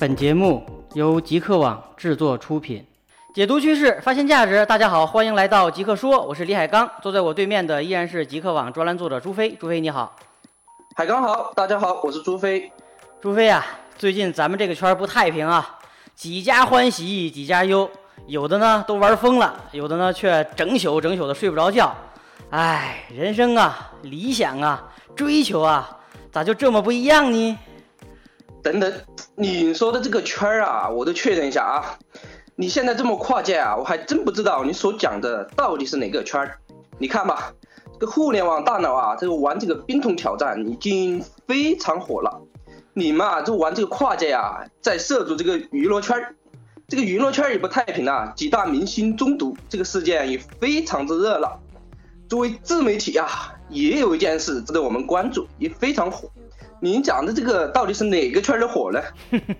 本节目由极客网制作出品，解读趋势，发现价值。大家好，欢迎来到极客说，我是李海刚，坐在我对面的依然是极客网专栏作者朱飞。朱飞你好，海刚好，大家好，我是朱飞。朱飞啊，最近咱们这个圈不太平啊，几家欢喜几家忧，有的呢都玩疯了，有的呢却整宿整宿的睡不着觉。唉，人生啊，理想啊，追求啊，咋就这么不一样呢？等等，你说的这个圈儿啊，我都确认一下啊。你现在这么跨界啊，我还真不知道你所讲的到底是哪个圈儿。你看吧，这个互联网大佬啊，这个玩这个冰桶挑战已经非常火了。你们啊，就玩这个跨界啊，在涉足这个娱乐圈儿，这个娱乐圈儿也不太平啊，几大明星中毒这个事件也非常之热闹。作为自媒体啊，也有一件事值得我们关注，也非常火。您讲的这个到底是哪个圈的火呢？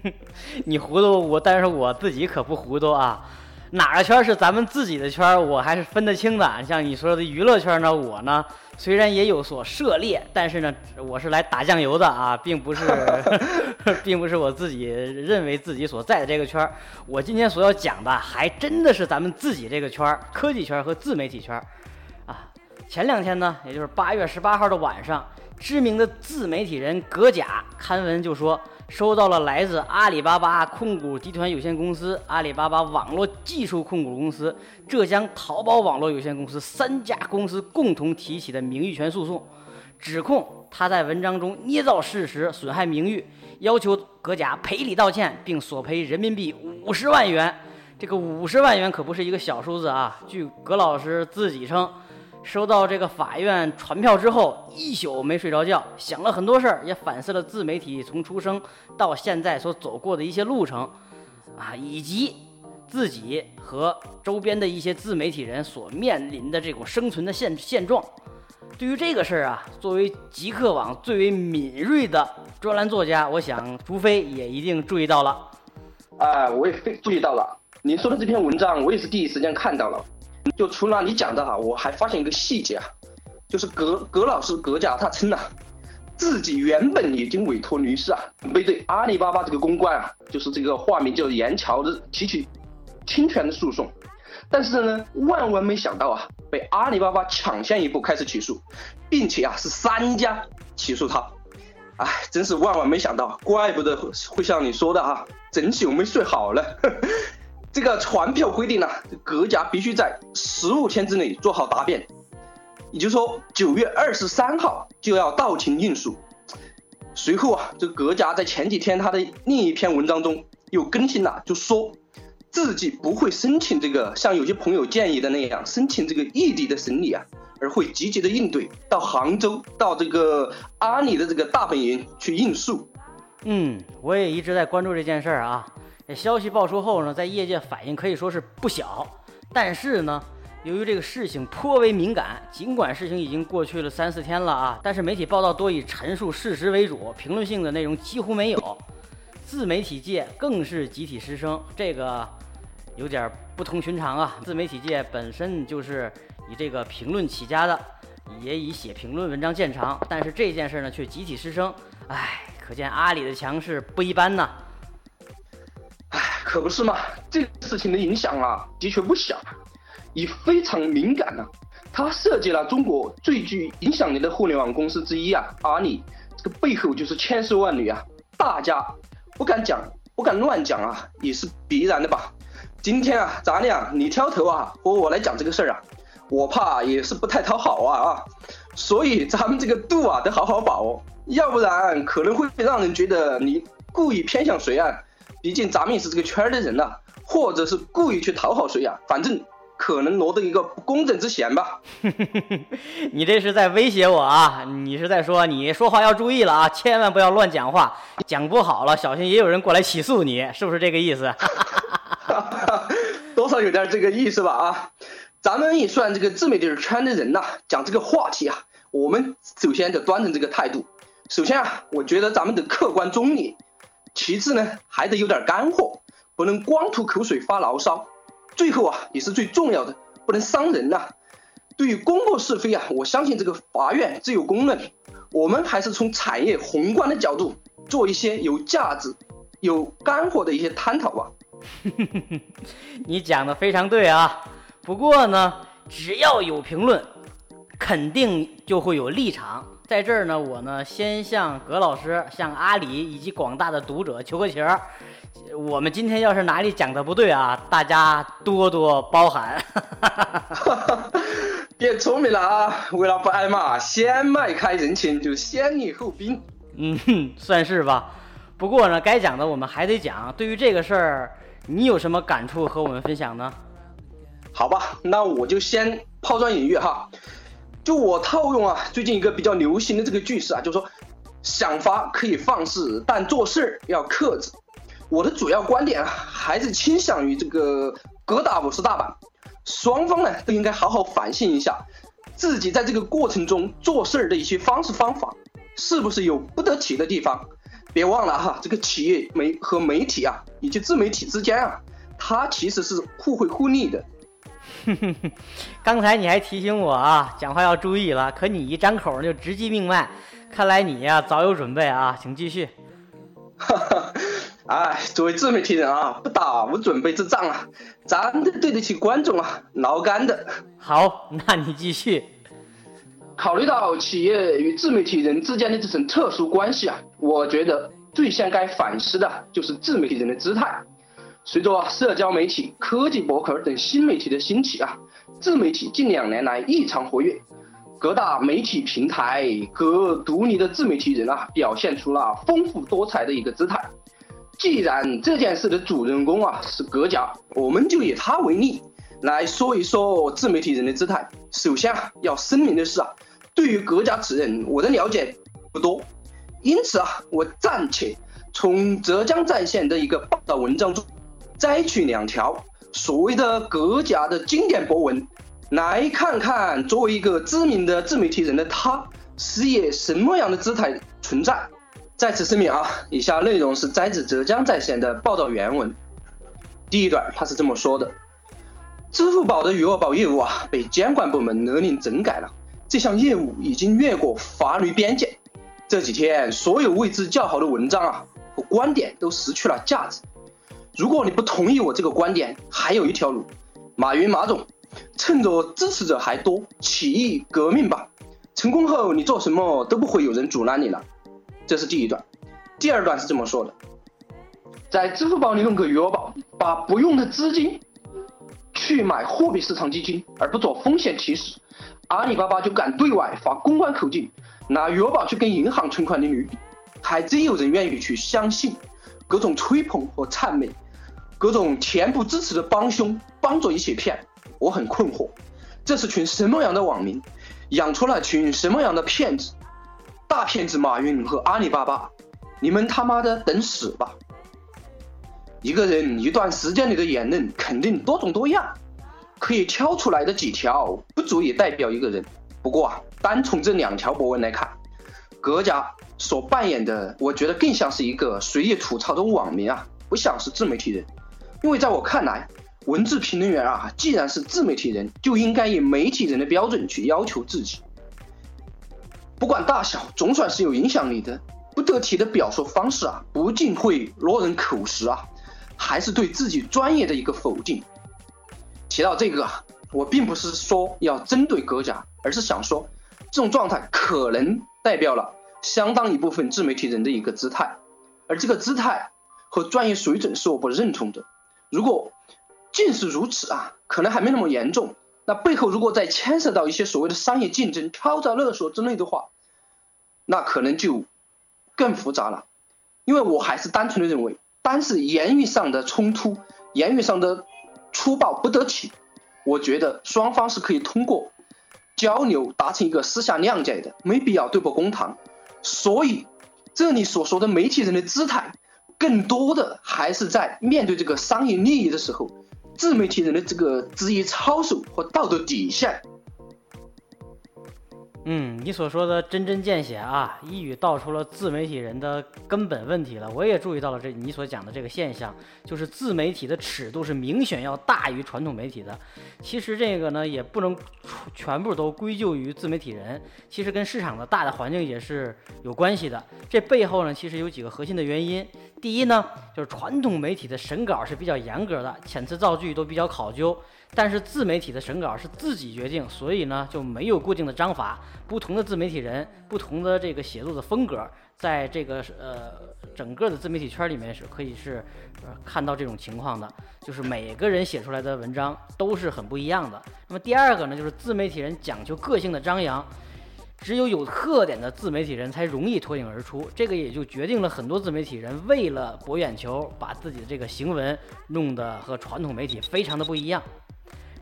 你糊涂我，但是我自己可不糊涂啊。哪个圈是咱们自己的圈，我还是分得清的。像你说的娱乐圈呢，我呢虽然也有所涉猎，但是呢，我是来打酱油的啊，并不是，并不是我自己认为自己所在的这个圈。我今天所要讲的，还真的是咱们自己这个圈，科技圈和自媒体圈啊。前两天呢，也就是八月十八号的晚上。知名的自媒体人葛甲刊文就说，收到了来自阿里巴巴控股集团有限公司、阿里巴巴网络技术控股公司、浙江淘宝网络有限公司三家公司共同提起的名誉权诉讼，指控他在文章中捏造事实、损害名誉，要求葛甲赔礼道歉，并索赔人民币五十万元。这个五十万元可不是一个小数字啊！据葛老师自己称。收到这个法院传票之后，一宿没睡着觉，想了很多事儿，也反思了自媒体从出生到现在所走过的一些路程，啊，以及自己和周边的一些自媒体人所面临的这种生存的现现状。对于这个事儿啊，作为极客网最为敏锐的专栏作家，我想朱飞也一定注意到了。啊，我也非注意到了。您说的这篇文章，我也是第一时间看到了。就除了你讲的哈，我还发现一个细节啊，就是葛葛老师葛家他称啊，自己原本已经委托律师啊，准备对阿里巴巴这个公关啊，就是这个化名叫严桥的提起侵权的诉讼，但是呢，万万没想到啊，被阿里巴巴抢先一步开始起诉，并且啊是三家起诉他，哎，真是万万没想到，怪不得会像你说的哈，整宿没睡好了。这个传票规定呢，葛家必须在十五天之内做好答辩，也就是说九月二十三号就要到庭应诉。随后啊，这个葛家在前几天他的另一篇文章中又更新了，就说自己不会申请这个像有些朋友建议的那样申请这个异地的审理啊，而会积极的应对到杭州到这个阿里的这个大本营去应诉。嗯，我也一直在关注这件事儿啊。消息爆出后呢，在业界反应可以说是不小，但是呢，由于这个事情颇为敏感，尽管事情已经过去了三四天了啊，但是媒体报道多以陈述事实为主，评论性的内容几乎没有，自媒体界更是集体失声，这个有点不同寻常啊。自媒体界本身就是以这个评论起家的，也以写评论文章见长，但是这件事呢却集体失声，唉，可见阿里的强势不一般呐。唉可不是嘛，这个事情的影响啊，的确不小，也非常敏感呢。它涉及了中国最具影响力的互联网公司之一啊，阿里，这个背后就是千丝万缕啊，大家不敢讲，不敢乱讲啊，也是必然的吧。今天啊，咱俩你挑头啊，和我来讲这个事儿啊，我怕也是不太讨好啊啊，所以咱们这个度啊得好好把握，要不然可能会让人觉得你故意偏向谁啊。毕竟咱们也是这个圈儿的人呐，或者是故意去讨好谁呀？反正可能挪得一个不公正之嫌吧。你这是在威胁我啊？你是在说你说话要注意了啊，千万不要乱讲话，讲不好了，小心也有人过来起诉你，是不是这个意思？多少有点这个意思吧啊！咱们也算这个自媒体圈的人呐，讲这个话题啊，我们首先得端正这个态度。首先啊，我觉得咱们得客观中立。其次呢，还得有点干货，不能光吐口水发牢骚。最后啊，也是最重要的，不能伤人呐。对于公布是非啊，我相信这个法院自有公论。我们还是从产业宏观的角度做一些有价值、有干货的一些探讨吧。你讲的非常对啊，不过呢，只要有评论，肯定就会有立场。在这儿呢，我呢先向葛老师、向阿里以及广大的读者求个情儿。我们今天要是哪里讲的不对啊，大家多多包涵。变聪明了啊！为了不挨骂，先迈开人前就先礼后兵。嗯，算是吧。不过呢，该讲的我们还得讲。对于这个事儿，你有什么感触和我们分享呢？好吧，那我就先抛砖引玉哈。就我套用啊，最近一个比较流行的这个句式啊，就是说，想法可以放肆，但做事要克制。我的主要观点啊，还是倾向于这个各打五十大板，双方呢都应该好好反省一下，自己在这个过程中做事儿的一些方式方法，是不是有不得体的地方？别忘了哈，这个企业媒和媒体啊，以及自媒体之间啊，它其实是互惠互利的。刚才你还提醒我啊，讲话要注意了，可你一张口就直击命脉，看来你呀早有准备啊，请继续。哈哈。哎，作为自媒体人啊，不打无准备之仗啊，咱得对得起观众啊，老干的。好，那你继续。考虑到企业与自媒体人之间的这层特殊关系啊，我觉得最先该反思的就是自媒体人的姿态。随着社交媒体、科技博客等新媒体的兴起啊，自媒体近两年来异常活跃，各大媒体平台、各独立的自媒体人啊，表现出了丰富多彩的一个姿态。既然这件事的主人公啊是葛家，我们就以他为例来说一说自媒体人的姿态。首先啊，要声明的是啊，对于葛家此人，我的了解不多，因此啊，我暂且从浙江在线的一个报道文章中摘取两条所谓的阁家的经典博文，来看看作为一个知名的自媒体人的他是以什么样的姿态存在。在此声明啊，以下内容是摘自浙江在线的报道原文。第一段他是这么说的：支付宝的余额宝业务啊，被监管部门勒令整改了。这项业务已经越过法律边界。这几天，所有位置较好的文章啊和观点都失去了价值。如果你不同意我这个观点，还有一条路：马云马总，趁着支持者还多，起义革命吧。成功后，你做什么都不会有人阻拦你了。这是第一段，第二段是这么说的：在支付宝里弄个余额宝，把不用的资金去买货币市场基金，而不做风险提示，阿里巴巴就敢对外发公关口径，拿余额宝去跟银行存款利率，还真有人愿意去相信，各种吹捧和谄媚，各种恬不知耻的帮凶帮着一起骗，我很困惑，这是群什么样的网民，养出了群什么样的骗子？大骗子马云和阿里巴巴，你们他妈的等死吧！一个人一段时间里的言论肯定多种多样，可以挑出来的几条不足以代表一个人。不过啊，单从这两条博文来看，葛家所扮演的，我觉得更像是一个随意吐槽的网民啊，不像是自媒体人。因为在我看来，文字评论员啊，既然是自媒体人，就应该以媒体人的标准去要求自己。不管大小，总算是有影响力的。不得体的表述方式啊，不仅会落人口实啊，还是对自己专业的一个否定。提到这个啊，我并不是说要针对葛家，而是想说，这种状态可能代表了相当一部分自媒体人的一个姿态，而这个姿态和专业水准是我不认同的。如果尽是如此啊，可能还没那么严重。那背后如果再牵涉到一些所谓的商业竞争、敲诈勒索之类的话，那可能就更复杂了。因为我还是单纯的认为，单是言语上的冲突、言语上的粗暴不得体，我觉得双方是可以通过交流达成一个私下谅解的，没必要对簿公堂。所以这里所说的媒体人的姿态，更多的还是在面对这个商业利益的时候。自媒体人的这个职业操守和道德底线。嗯，你所说的针针见血啊，一语道出了自媒体人的根本问题了。我也注意到了这你所讲的这个现象，就是自媒体的尺度是明显要大于传统媒体的。其实这个呢，也不能全部都归咎于自媒体人，其实跟市场的大的环境也是有关系的。这背后呢，其实有几个核心的原因。第一呢，就是传统媒体的审稿是比较严格的，遣词造句都比较考究。但是自媒体的审稿是自己决定，所以呢就没有固定的章法。不同的自媒体人，不同的这个写作的风格，在这个呃整个的自媒体圈里面是可以是呃看到这种情况的，就是每个人写出来的文章都是很不一样的。那么第二个呢，就是自媒体人讲究个性的张扬，只有有特点的自媒体人才容易脱颖而出。这个也就决定了很多自媒体人为了博眼球，把自己的这个行文弄得和传统媒体非常的不一样。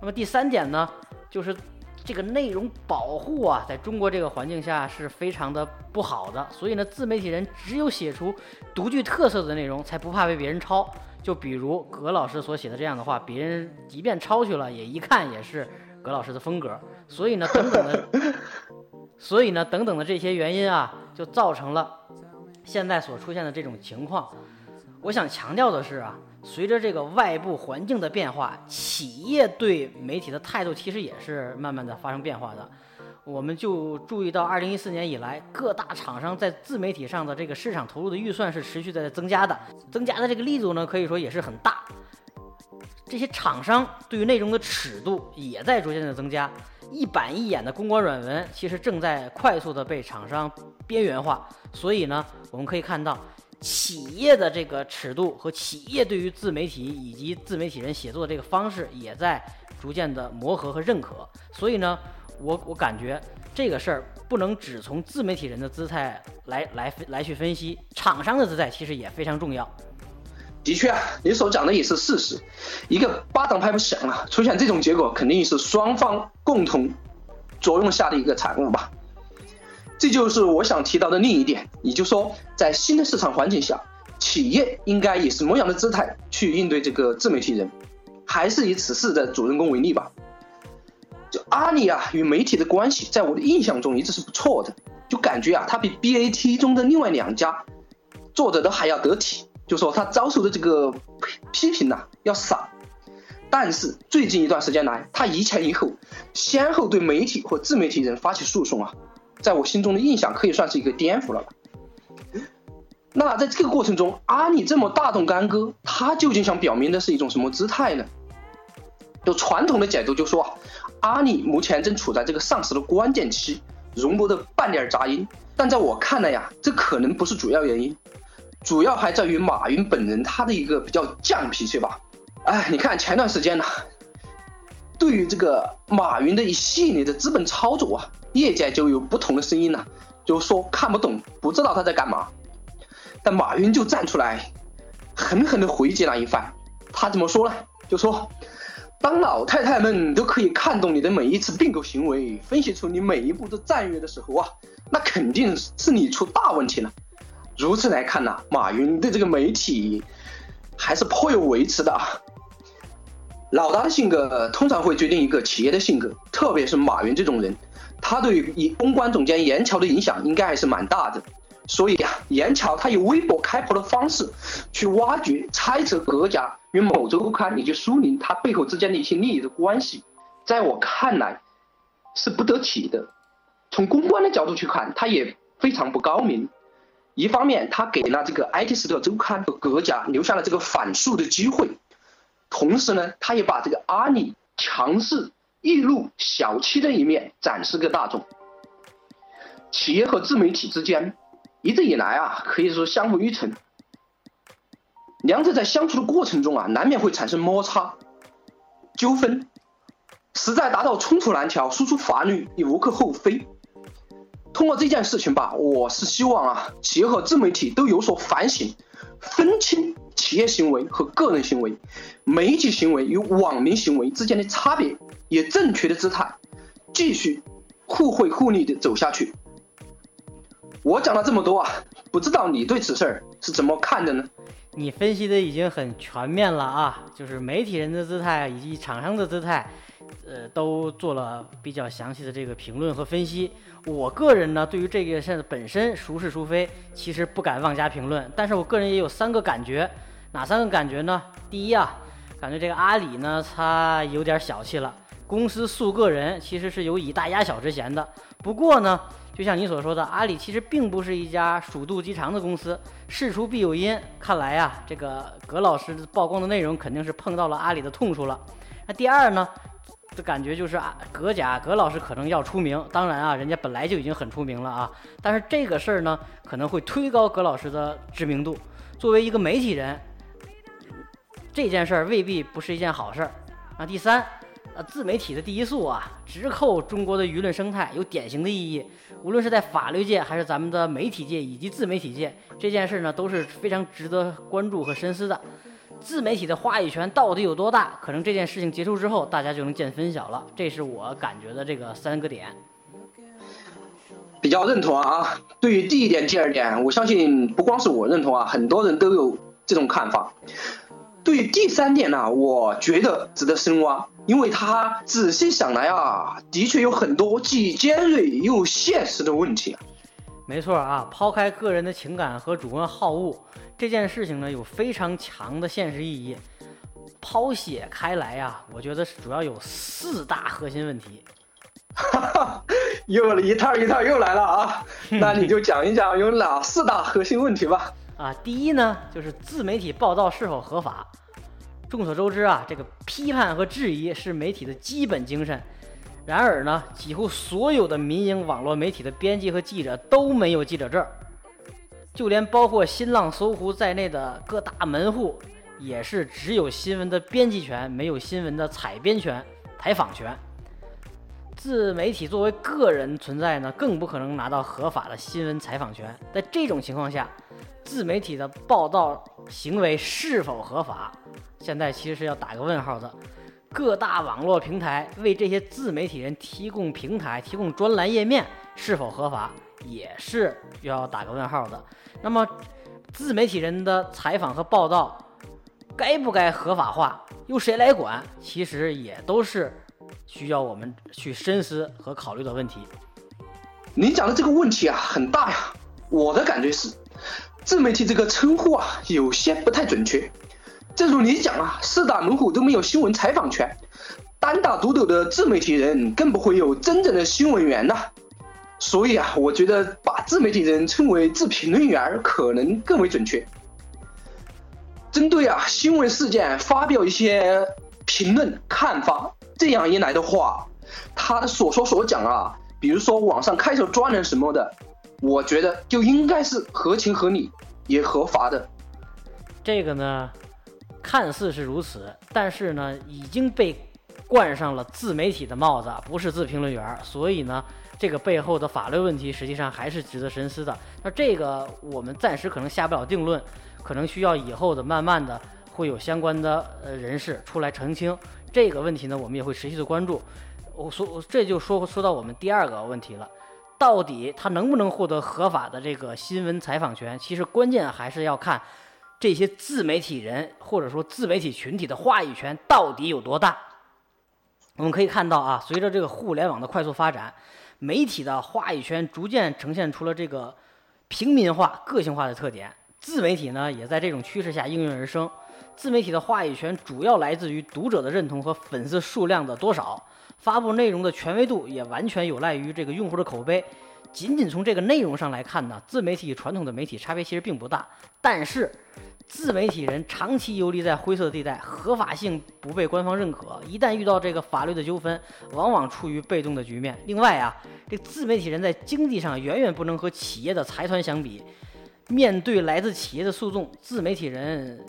那么第三点呢，就是这个内容保护啊，在中国这个环境下是非常的不好的。所以呢，自媒体人只有写出独具特色的内容，才不怕被别人抄。就比如葛老师所写的这样的话，别人即便抄去了，也一看也是葛老师的风格。所以呢，等等的，所以呢，等等的这些原因啊，就造成了现在所出现的这种情况。我想强调的是啊。随着这个外部环境的变化，企业对媒体的态度其实也是慢慢的发生变化的。我们就注意到，二零一四年以来，各大厂商在自媒体上的这个市场投入的预算是持续在增加的，增加的这个力度呢，可以说也是很大。这些厂商对于内容的尺度也在逐渐的增加，一板一眼的公关软文其实正在快速的被厂商边缘化。所以呢，我们可以看到。企业的这个尺度和企业对于自媒体以及自媒体人写作的这个方式也在逐渐的磨合和认可，所以呢，我我感觉这个事儿不能只从自媒体人的姿态来来来去分析，厂商的姿态其实也非常重要。的确啊，你所讲的也是事实，一个巴掌拍不响啊，出现这种结果肯定是双方共同作用下的一个产物吧。这就是我想提到的另一点，也就是说，在新的市场环境下，企业应该以什么样的姿态去应对这个自媒体人？还是以此事的主人公为例吧。就阿里啊与媒体的关系，在我的印象中一直是不错的，就感觉啊，他比 BAT 中的另外两家做的都还要得体，就说他遭受的这个批评呐要少。但是最近一段时间来，他一前一后，先后对媒体或自媒体人发起诉讼啊。在我心中的印象可以算是一个颠覆了吧。那在这个过程中，阿里这么大动干戈，他究竟想表明的是一种什么姿态呢？就传统的解读就说，阿里目前正处在这个上市的关键期，容不得半点杂音。但在我看来呀，这可能不是主要原因，主要还在于马云本人他的一个比较犟脾气吧。哎，你看前段时间呢，对于这个马云的一系列的资本操作啊。业界就有不同的声音了，就说看不懂，不知道他在干嘛。但马云就站出来，狠狠地回击了一番。他怎么说呢？就说，当老太太们都可以看懂你的每一次并购行为，分析出你每一步的战略的时候啊，那肯定是你出大问题了。如此来看呢，马云对这个媒体还是颇有维持的啊。老大的性格通常会决定一个企业的性格，特别是马云这种人。他对以公关总监严桥的影响应该还是蛮大的，所以啊，严桥他以微博开炮的方式去挖掘、猜测各家与某周刊以及苏宁他背后之间的一些利益的关系，在我看来是不得体的。从公关的角度去看，他也非常不高明。一方面，他给了这个 IT 时代周刊和各家留下了这个反诉的机会，同时呢，他也把这个阿里强势。易怒小气的一面展示给大众。企业和自媒体之间一直以来啊，可以说相辅相成。两者在相处的过程中啊，难免会产生摩擦、纠纷，实在达到冲突难调、输出法律也无可厚非。通过这件事情吧，我是希望啊，企业和自媒体都有所反省，分清企业行为和个人行为、媒体行为与网民行为之间的差别。以正确的姿态，继续互惠互利的走下去。我讲了这么多啊，不知道你对此事儿是怎么看的呢？你分析的已经很全面了啊，就是媒体人的姿态以及厂商的姿态，呃，都做了比较详细的这个评论和分析。我个人呢，对于这件事本身孰是孰非，其实不敢妄加评论。但是我个人也有三个感觉，哪三个感觉呢？第一啊，感觉这个阿里呢，他有点小气了。公司诉个人，其实是有以大压小之嫌的。不过呢，就像你所说的，阿里其实并不是一家鼠肚鸡肠的公司，事出必有因。看来呀，这个葛老师曝光的内容肯定是碰到了阿里的痛处了。那第二呢，的感觉就是啊，葛甲葛老师可能要出名。当然啊，人家本来就已经很出名了啊，但是这个事儿呢，可能会推高葛老师的知名度。作为一个媒体人，这件事儿未必不是一件好事儿。那第三。呃，自媒体的第一诉啊，直扣中国的舆论生态，有典型的意义。无论是在法律界，还是咱们的媒体界以及自媒体界，这件事儿呢都是非常值得关注和深思的。自媒体的话语权到底有多大？可能这件事情结束之后，大家就能见分晓了。这是我感觉的这个三个点，比较认同啊。对于第一点、第二点，我相信不光是我认同啊，很多人都有这种看法。对于第三点呢，我觉得值得深挖，因为他仔细想来啊，的确有很多既尖锐又现实的问题。没错啊，抛开个人的情感和主观好恶，这件事情呢有非常强的现实意义。抛写开来呀，我觉得主要有四大核心问题。哈哈，又一套一套又来了啊，那你就讲一讲有哪四大核心问题吧。啊，第一呢，就是自媒体报道是否合法。众所周知啊，这个批判和质疑是媒体的基本精神。然而呢，几乎所有的民营网络媒体的编辑和记者都没有记者证，就连包括新浪、搜狐在内的各大门户，也是只有新闻的编辑权，没有新闻的采编权、采访权。自媒体作为个人存在呢，更不可能拿到合法的新闻采访权。在这种情况下，自媒体的报道行为是否合法？现在其实是要打个问号的。各大网络平台为这些自媒体人提供平台、提供专栏页面是否合法，也是要打个问号的。那么，自媒体人的采访和报道该不该合法化？由谁来管？其实也都是需要我们去深思和考虑的问题。您讲的这个问题啊，很大呀。我的感觉是。自媒体这个称呼啊，有些不太准确。正如你讲啊，四大门户都没有新闻采访权，单打独斗的自媒体人更不会有真正的新闻源呐。所以啊，我觉得把自媒体人称为自评论员可能更为准确。针对啊新闻事件发表一些评论看法，这样一来的话，他的所说所讲啊，比如说网上开条专栏什么的。我觉得就应该是合情合理也合法的，这个呢，看似是如此，但是呢，已经被冠上了自媒体的帽子，不是自评论员，所以呢，这个背后的法律问题实际上还是值得深思的。那这个我们暂时可能下不了定论，可能需要以后的慢慢的会有相关的呃人士出来澄清这个问题呢，我们也会持续的关注。我说这就说说到我们第二个问题了。到底他能不能获得合法的这个新闻采访权？其实关键还是要看这些自媒体人或者说自媒体群体的话语权到底有多大。我们可以看到啊，随着这个互联网的快速发展，媒体的话语权逐渐呈现出了这个平民化、个性化的特点。自媒体呢，也在这种趋势下应运而生。自媒体的话语权主要来自于读者的认同和粉丝数量的多少。发布内容的权威度也完全有赖于这个用户的口碑。仅仅从这个内容上来看呢，自媒体与传统的媒体差别其实并不大。但是，自媒体人长期游离在灰色地带，合法性不被官方认可，一旦遇到这个法律的纠纷，往往处于被动的局面。另外啊，这自媒体人在经济上远远不能和企业的财团相比。面对来自企业的诉讼，自媒体人。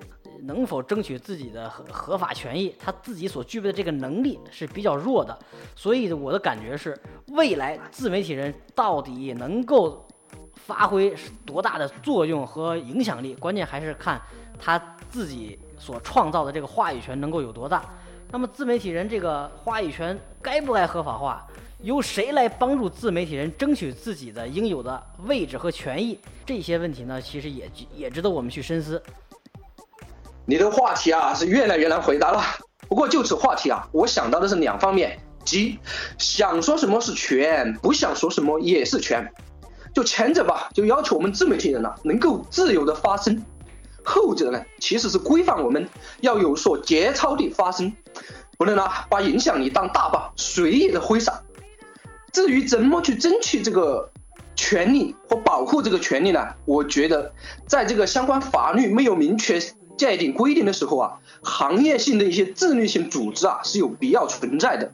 能否争取自己的合合法权益？他自己所具备的这个能力是比较弱的，所以我的感觉是，未来自媒体人到底能够发挥多大的作用和影响力？关键还是看他自己所创造的这个话语权能够有多大。那么，自媒体人这个话语权该不该合法化？由谁来帮助自媒体人争取自己的应有的位置和权益？这些问题呢，其实也也值得我们去深思。你的话题啊是越来越难回答了。不过就此话题啊，我想到的是两方面。即想说什么是权，不想说什么也是权。就前者吧，就要求我们自媒体人呢能够自由的发声；后者呢，其实是规范我们要有所节操地发声，不能呢把影响力当大棒随意的挥洒。至于怎么去争取这个权利和保护这个权利呢？我觉得，在这个相关法律没有明确界定规定的时候啊，行业性的一些自律性组织啊是有必要存在的。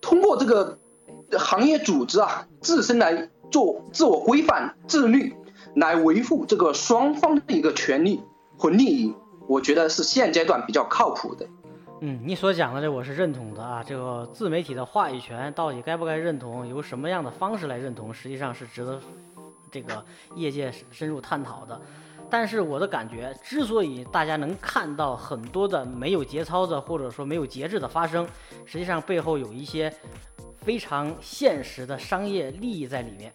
通过这个行业组织啊自身来。做自我规范、自律，来维护这个双方的一个权利和利益，我觉得是现阶段比较靠谱的。嗯，你所讲的这我是认同的啊。这个自媒体的话语权到底该不该认同，由什么样的方式来认同，实际上是值得这个业界深入探讨的。但是我的感觉，之所以大家能看到很多的没有节操的或者说没有节制的发生，实际上背后有一些。非常现实的商业利益在里面，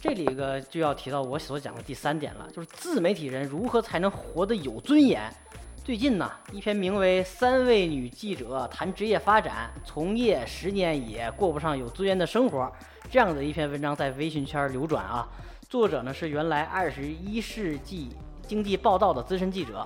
这里个就要提到我所讲的第三点了，就是自媒体人如何才能活得有尊严。最近呢，一篇名为《三位女记者谈职业发展，从业十年也过不上有尊严的生活》这样的一篇文章在微信圈流转啊。作者呢是原来《二十一世纪经济报道》的资深记者，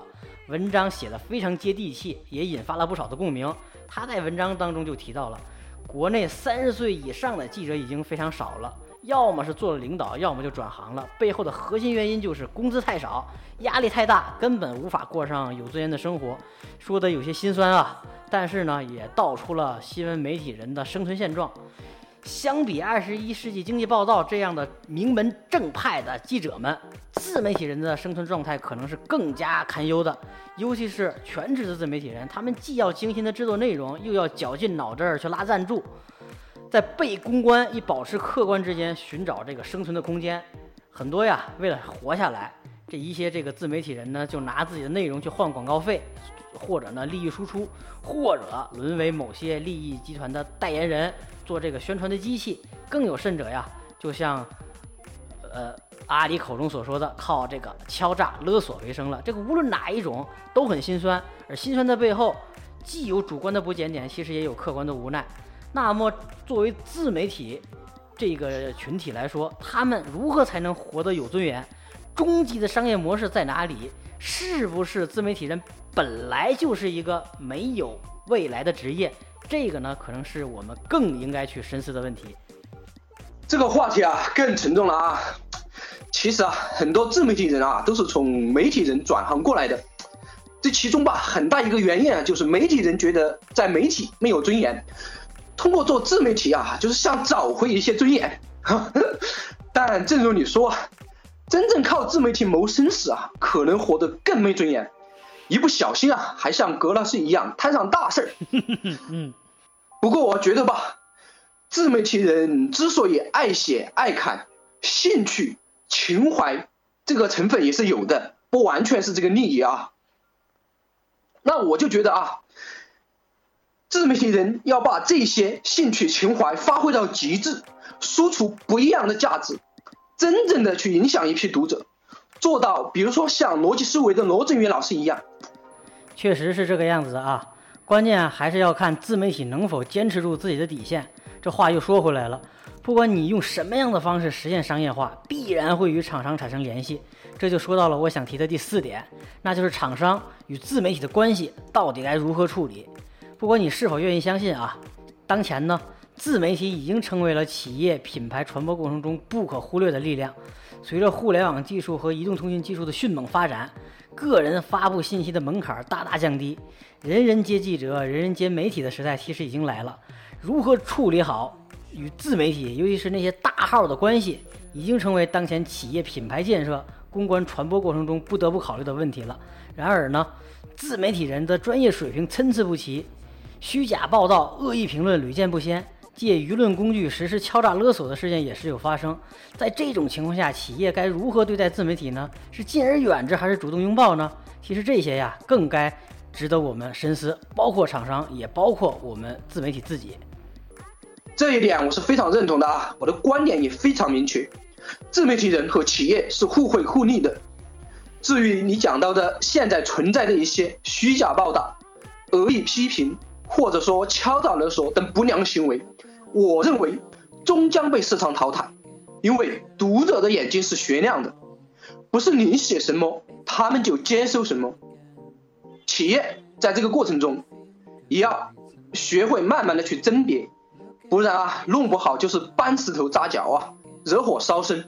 文章写的非常接地气，也引发了不少的共鸣。他在文章当中就提到了。国内三十岁以上的记者已经非常少了，要么是做了领导，要么就转行了。背后的核心原因就是工资太少，压力太大，根本无法过上有尊严的生活。说的有些心酸啊，但是呢，也道出了新闻媒体人的生存现状。相比二十一世纪经济报道这样的名门正派的记者们，自媒体人的生存状态可能是更加堪忧的。尤其是全职的自媒体人，他们既要精心的制作内容，又要绞尽脑汁去拉赞助，在被公关与保持客观之间寻找这个生存的空间。很多呀，为了活下来，这一些这个自媒体人呢，就拿自己的内容去换广告费，或者呢利益输出，或者沦为某些利益集团的代言人。做这个宣传的机器，更有甚者呀，就像，呃，阿里口中所说的，靠这个敲诈勒索为生了。这个无论哪一种都很心酸，而心酸的背后，既有主观的不检点，其实也有客观的无奈。那么，作为自媒体这个群体来说，他们如何才能活得有尊严？终极的商业模式在哪里？是不是自媒体人本来就是一个没有未来的职业？这个呢，可能是我们更应该去深思的问题。这个话题啊，更沉重了啊。其实啊，很多自媒体人啊，都是从媒体人转行过来的。这其中吧，很大一个原因啊，就是媒体人觉得在媒体没有尊严，通过做自媒体啊，就是想找回一些尊严。但正如你说，真正靠自媒体谋生时啊，可能活得更没尊严。一不小心啊，还像格拉斯一样摊上大事儿。嗯，不过我觉得吧，自媒体人之所以爱写爱看，兴趣、情怀这个成分也是有的，不完全是这个利益啊。那我就觉得啊，自媒体人要把这些兴趣、情怀发挥到极致，输出不一样的价值，真正的去影响一批读者。做到，比如说像逻辑思维的罗振宇老师一样，确实是这个样子的啊。关键还是要看自媒体能否坚持住自己的底线。这话又说回来了，不管你用什么样的方式实现商业化，必然会与厂商产生联系。这就说到了我想提的第四点，那就是厂商与自媒体的关系到底该如何处理。不管你是否愿意相信啊，当前呢，自媒体已经成为了企业品牌传播过程中不可忽略的力量。随着互联网技术和移动通讯技术的迅猛发展，个人发布信息的门槛大大降低，人人皆记者、人人皆媒体的时代其实已经来了。如何处理好与自媒体，尤其是那些大号的关系，已经成为当前企业品牌建设、公关传播过程中不得不考虑的问题了。然而呢，自媒体人的专业水平参差不齐，虚假报道、恶意评论屡见不鲜。借舆论工具实施敲诈勒索的事件也时有发生，在这种情况下，企业该如何对待自媒体呢？是敬而远之，还是主动拥抱呢？其实这些呀，更该值得我们深思，包括厂商，也包括我们自媒体自己。这一点我是非常认同的啊，我的观点也非常明确，自媒体人和企业是互惠互利的。至于你讲到的现在存在的一些虚假报道、恶意批评、或者说敲诈勒索等不良行为，我认为终将被市场淘汰，因为读者的眼睛是雪亮的，不是你写什么他们就接收什么。企业在这个过程中，也要学会慢慢的去甄别，不然啊，弄不好就是搬石头砸脚啊，惹火烧身。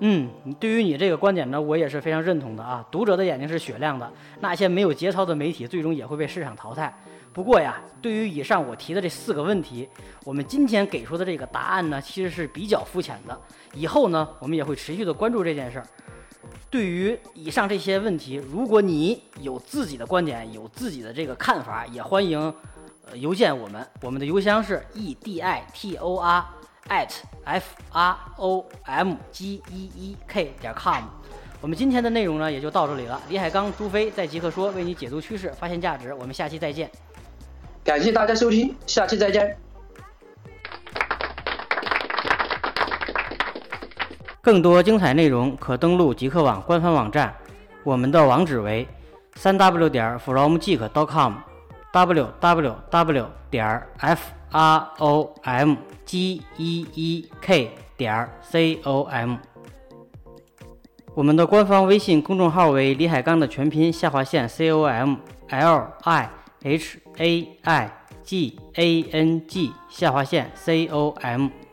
嗯，对于你这个观点呢，我也是非常认同的啊。读者的眼睛是雪亮的，那些没有节操的媒体最终也会被市场淘汰。不过呀，对于以上我提的这四个问题，我们今天给出的这个答案呢，其实是比较肤浅的。以后呢，我们也会持续的关注这件事儿。对于以上这些问题，如果你有自己的观点，有自己的这个看法，也欢迎呃邮件我们，我们的邮箱是 e d i t o r at f r o m g e e k 点 com。我们今天的内容呢也就到这里了。李海刚、朱飞在极客说为你解读趋势，发现价值。我们下期再见。感谢大家收听，下期再见。更多精彩内容可登录极客网官方网站，我们的网址为三 w 点 fromgeek.com，w w w 点 f r o m g e e k 点 c o m。我们的官方微信公众号为李海刚的全拼下划线 c o m l i h a i g a n g 下划线 c o m。